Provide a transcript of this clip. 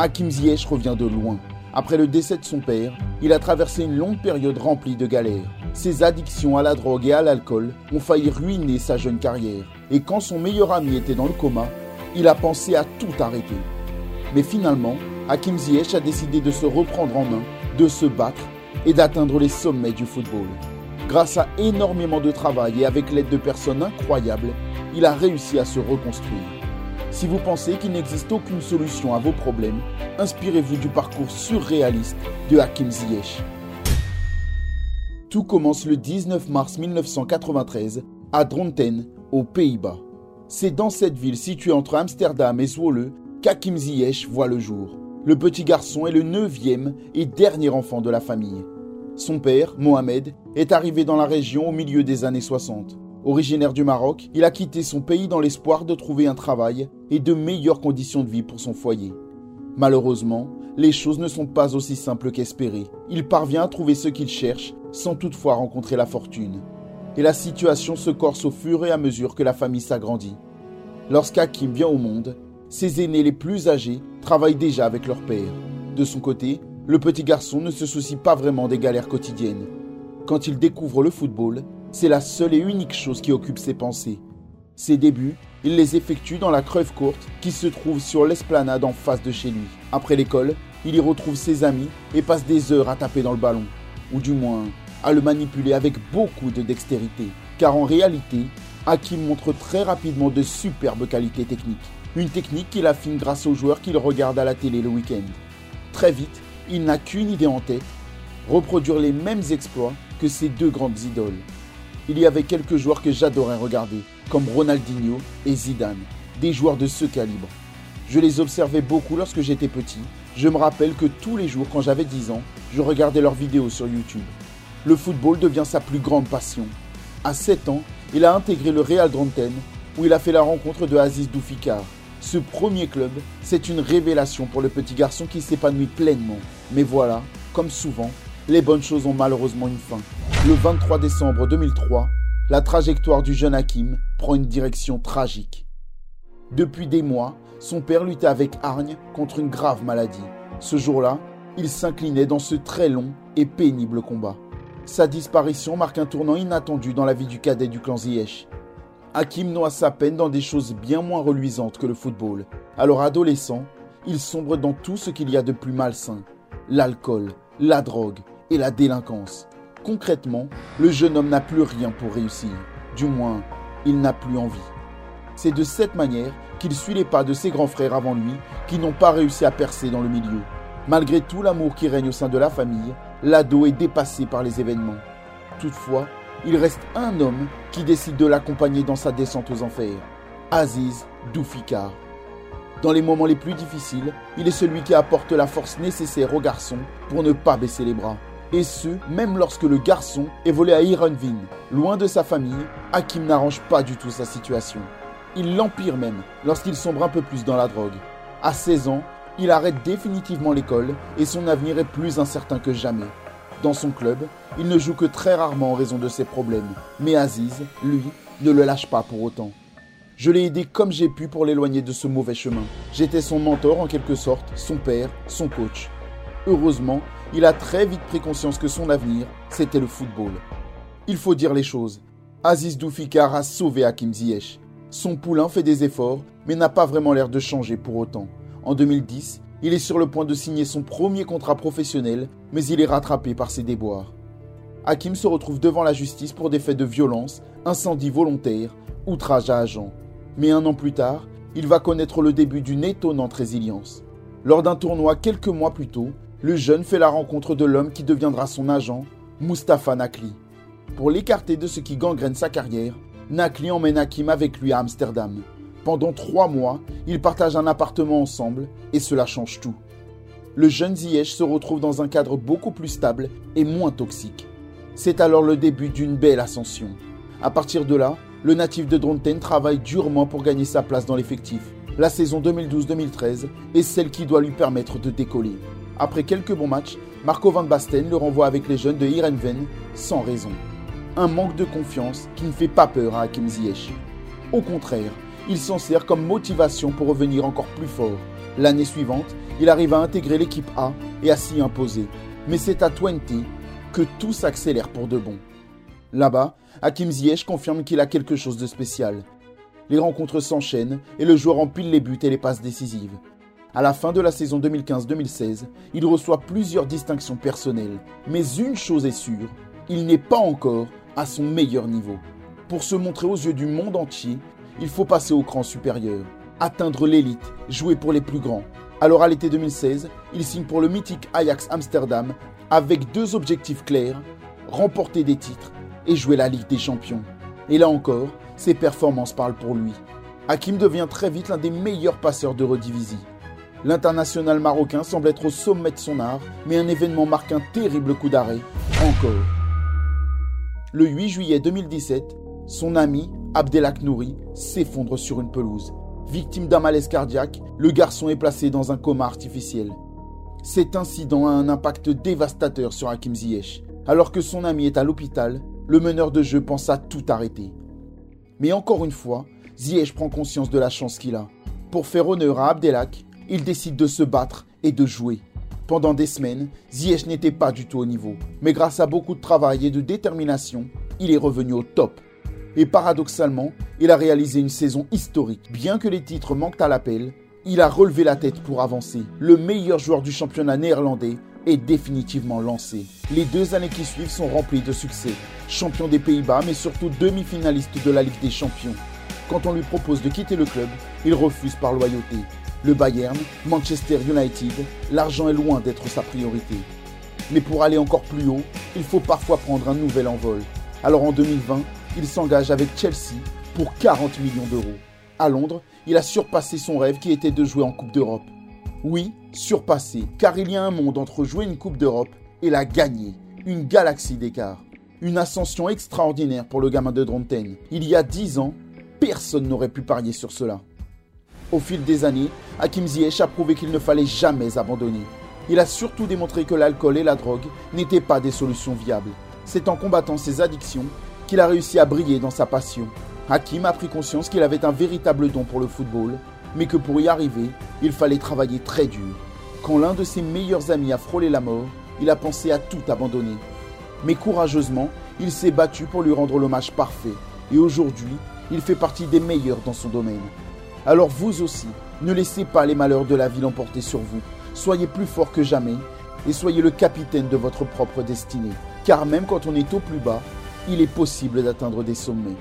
Hakim Ziyech revient de loin. Après le décès de son père, il a traversé une longue période remplie de galères. Ses addictions à la drogue et à l'alcool ont failli ruiner sa jeune carrière. Et quand son meilleur ami était dans le coma, il a pensé à tout arrêter. Mais finalement, Hakim Ziyech a décidé de se reprendre en main, de se battre et d'atteindre les sommets du football. Grâce à énormément de travail et avec l'aide de personnes incroyables, il a réussi à se reconstruire. Si vous pensez qu'il n'existe aucune solution à vos problèmes, inspirez-vous du parcours surréaliste de Hakim Ziyech. Tout commence le 19 mars 1993 à Dronten, aux Pays-Bas. C'est dans cette ville située entre Amsterdam et Zwolle qu'Hakim Ziyech voit le jour. Le petit garçon est le neuvième et dernier enfant de la famille. Son père, Mohamed, est arrivé dans la région au milieu des années 60. Originaire du Maroc, il a quitté son pays dans l'espoir de trouver un travail et de meilleures conditions de vie pour son foyer. Malheureusement, les choses ne sont pas aussi simples qu'espéré. Il parvient à trouver ce qu'il cherche sans toutefois rencontrer la fortune. Et la situation se corse au fur et à mesure que la famille s'agrandit. Lorsqu'Hakim vient au monde, ses aînés les plus âgés travaillent déjà avec leur père. De son côté, le petit garçon ne se soucie pas vraiment des galères quotidiennes. Quand il découvre le football, c'est la seule et unique chose qui occupe ses pensées. Ses débuts, il les effectue dans la Creuve Courte qui se trouve sur l'esplanade en face de chez lui. Après l'école, il y retrouve ses amis et passe des heures à taper dans le ballon, ou du moins à le manipuler avec beaucoup de dextérité. Car en réalité, Hakim montre très rapidement de superbes qualités techniques. Une technique qu'il affine grâce aux joueurs qu'il regarde à la télé le week-end. Très vite, il n'a qu'une idée en tête, reproduire les mêmes exploits que ses deux grandes idoles. Il y avait quelques joueurs que j'adorais regarder, comme Ronaldinho et Zidane, des joueurs de ce calibre. Je les observais beaucoup lorsque j'étais petit. Je me rappelle que tous les jours, quand j'avais 10 ans, je regardais leurs vidéos sur YouTube. Le football devient sa plus grande passion. À 7 ans, il a intégré le Real Dronten, où il a fait la rencontre de Aziz Doufikar. Ce premier club, c'est une révélation pour le petit garçon qui s'épanouit pleinement. Mais voilà, comme souvent, les bonnes choses ont malheureusement une fin. Le 23 décembre 2003, la trajectoire du jeune Hakim prend une direction tragique. Depuis des mois, son père luttait avec hargne contre une grave maladie. Ce jour-là, il s'inclinait dans ce très long et pénible combat. Sa disparition marque un tournant inattendu dans la vie du cadet du clan Ziyech. Hakim noie sa peine dans des choses bien moins reluisantes que le football. Alors adolescent, il sombre dans tout ce qu'il y a de plus malsain. L'alcool, la drogue et la délinquance. Concrètement, le jeune homme n'a plus rien pour réussir. Du moins, il n'a plus envie. C'est de cette manière qu'il suit les pas de ses grands frères avant lui qui n'ont pas réussi à percer dans le milieu. Malgré tout l'amour qui règne au sein de la famille, l'ado est dépassé par les événements. Toutefois, il reste un homme qui décide de l'accompagner dans sa descente aux enfers. Aziz Doufikar. Dans les moments les plus difficiles, il est celui qui apporte la force nécessaire au garçon pour ne pas baisser les bras. Et ce, même lorsque le garçon est volé à Ironvin. Loin de sa famille, Hakim n'arrange pas du tout sa situation. Il l'empire même lorsqu'il sombre un peu plus dans la drogue. À 16 ans, il arrête définitivement l'école et son avenir est plus incertain que jamais. Dans son club, il ne joue que très rarement en raison de ses problèmes. Mais Aziz, lui, ne le lâche pas pour autant. Je l'ai aidé comme j'ai pu pour l'éloigner de ce mauvais chemin. J'étais son mentor en quelque sorte, son père, son coach. Heureusement, il a très vite pris conscience que son avenir, c'était le football. Il faut dire les choses. Aziz Doufikar a sauvé Hakim Ziyech. Son poulain fait des efforts, mais n'a pas vraiment l'air de changer pour autant. En 2010, il est sur le point de signer son premier contrat professionnel, mais il est rattrapé par ses déboires. Hakim se retrouve devant la justice pour des faits de violence, incendie volontaire, outrage à agent. Mais un an plus tard, il va connaître le début d'une étonnante résilience. Lors d'un tournoi quelques mois plus tôt, le jeune fait la rencontre de l'homme qui deviendra son agent, Mustapha Nakli. Pour l'écarter de ce qui gangrène sa carrière, Nakli emmène Hakim avec lui à Amsterdam. Pendant trois mois, ils partagent un appartement ensemble et cela change tout. Le jeune Ziyech se retrouve dans un cadre beaucoup plus stable et moins toxique. C'est alors le début d'une belle ascension. À partir de là, le natif de Dronten travaille durement pour gagner sa place dans l'effectif. La saison 2012-2013 est celle qui doit lui permettre de décoller. Après quelques bons matchs, Marco Van Basten le renvoie avec les jeunes de Heerenveen sans raison. Un manque de confiance qui ne fait pas peur à Hakim Ziyech. Au contraire, il s'en sert comme motivation pour revenir encore plus fort. L'année suivante, il arrive à intégrer l'équipe A et à s'y imposer. Mais c'est à 20 que tout s'accélère pour de bon. Là-bas, Hakim Ziyech confirme qu'il a quelque chose de spécial. Les rencontres s'enchaînent et le joueur empile les buts et les passes décisives. À la fin de la saison 2015-2016, il reçoit plusieurs distinctions personnelles. Mais une chose est sûre, il n'est pas encore à son meilleur niveau. Pour se montrer aux yeux du monde entier, il faut passer au cran supérieur, atteindre l'élite, jouer pour les plus grands. Alors à l'été 2016, il signe pour le mythique Ajax Amsterdam avec deux objectifs clairs, remporter des titres et jouer la Ligue des Champions. Et là encore, ses performances parlent pour lui. Hakim devient très vite l'un des meilleurs passeurs de Redivisie. L'international marocain semble être au sommet de son art, mais un événement marque un terrible coup d'arrêt, encore. Le 8 juillet 2017, son ami Abdelak Nouri s'effondre sur une pelouse. Victime d'un malaise cardiaque, le garçon est placé dans un coma artificiel. Cet incident a un impact dévastateur sur Hakim Ziyech. Alors que son ami est à l'hôpital, le meneur de jeu pense tout arrêter. Mais encore une fois, Ziyech prend conscience de la chance qu'il a. Pour faire honneur à Abdelak, il décide de se battre et de jouer. Pendant des semaines, Ziyech n'était pas du tout au niveau, mais grâce à beaucoup de travail et de détermination, il est revenu au top. Et paradoxalement, il a réalisé une saison historique. Bien que les titres manquent à l'appel, il a relevé la tête pour avancer. Le meilleur joueur du championnat néerlandais est définitivement lancé. Les deux années qui suivent sont remplies de succès. Champion des Pays-Bas, mais surtout demi-finaliste de la Ligue des Champions. Quand on lui propose de quitter le club, il refuse par loyauté. Le Bayern, Manchester United, l'argent est loin d'être sa priorité. Mais pour aller encore plus haut, il faut parfois prendre un nouvel envol. Alors en 2020, il s'engage avec Chelsea pour 40 millions d'euros. À Londres, il a surpassé son rêve qui était de jouer en Coupe d'Europe. Oui, surpassé, car il y a un monde entre jouer une Coupe d'Europe et la gagner. Une galaxie d'écart. Une ascension extraordinaire pour le gamin de Dronten. Il y a 10 ans, personne n'aurait pu parier sur cela. Au fil des années, Hakim Ziyech a prouvé qu'il ne fallait jamais abandonner. Il a surtout démontré que l'alcool et la drogue n'étaient pas des solutions viables. C'est en combattant ses addictions qu'il a réussi à briller dans sa passion. Hakim a pris conscience qu'il avait un véritable don pour le football, mais que pour y arriver, il fallait travailler très dur. Quand l'un de ses meilleurs amis a frôlé la mort, il a pensé à tout abandonner. Mais courageusement, il s'est battu pour lui rendre l'hommage parfait. Et aujourd'hui, il fait partie des meilleurs dans son domaine. Alors vous aussi, ne laissez pas les malheurs de la vie l'emporter sur vous. Soyez plus fort que jamais et soyez le capitaine de votre propre destinée. Car même quand on est au plus bas, il est possible d'atteindre des sommets.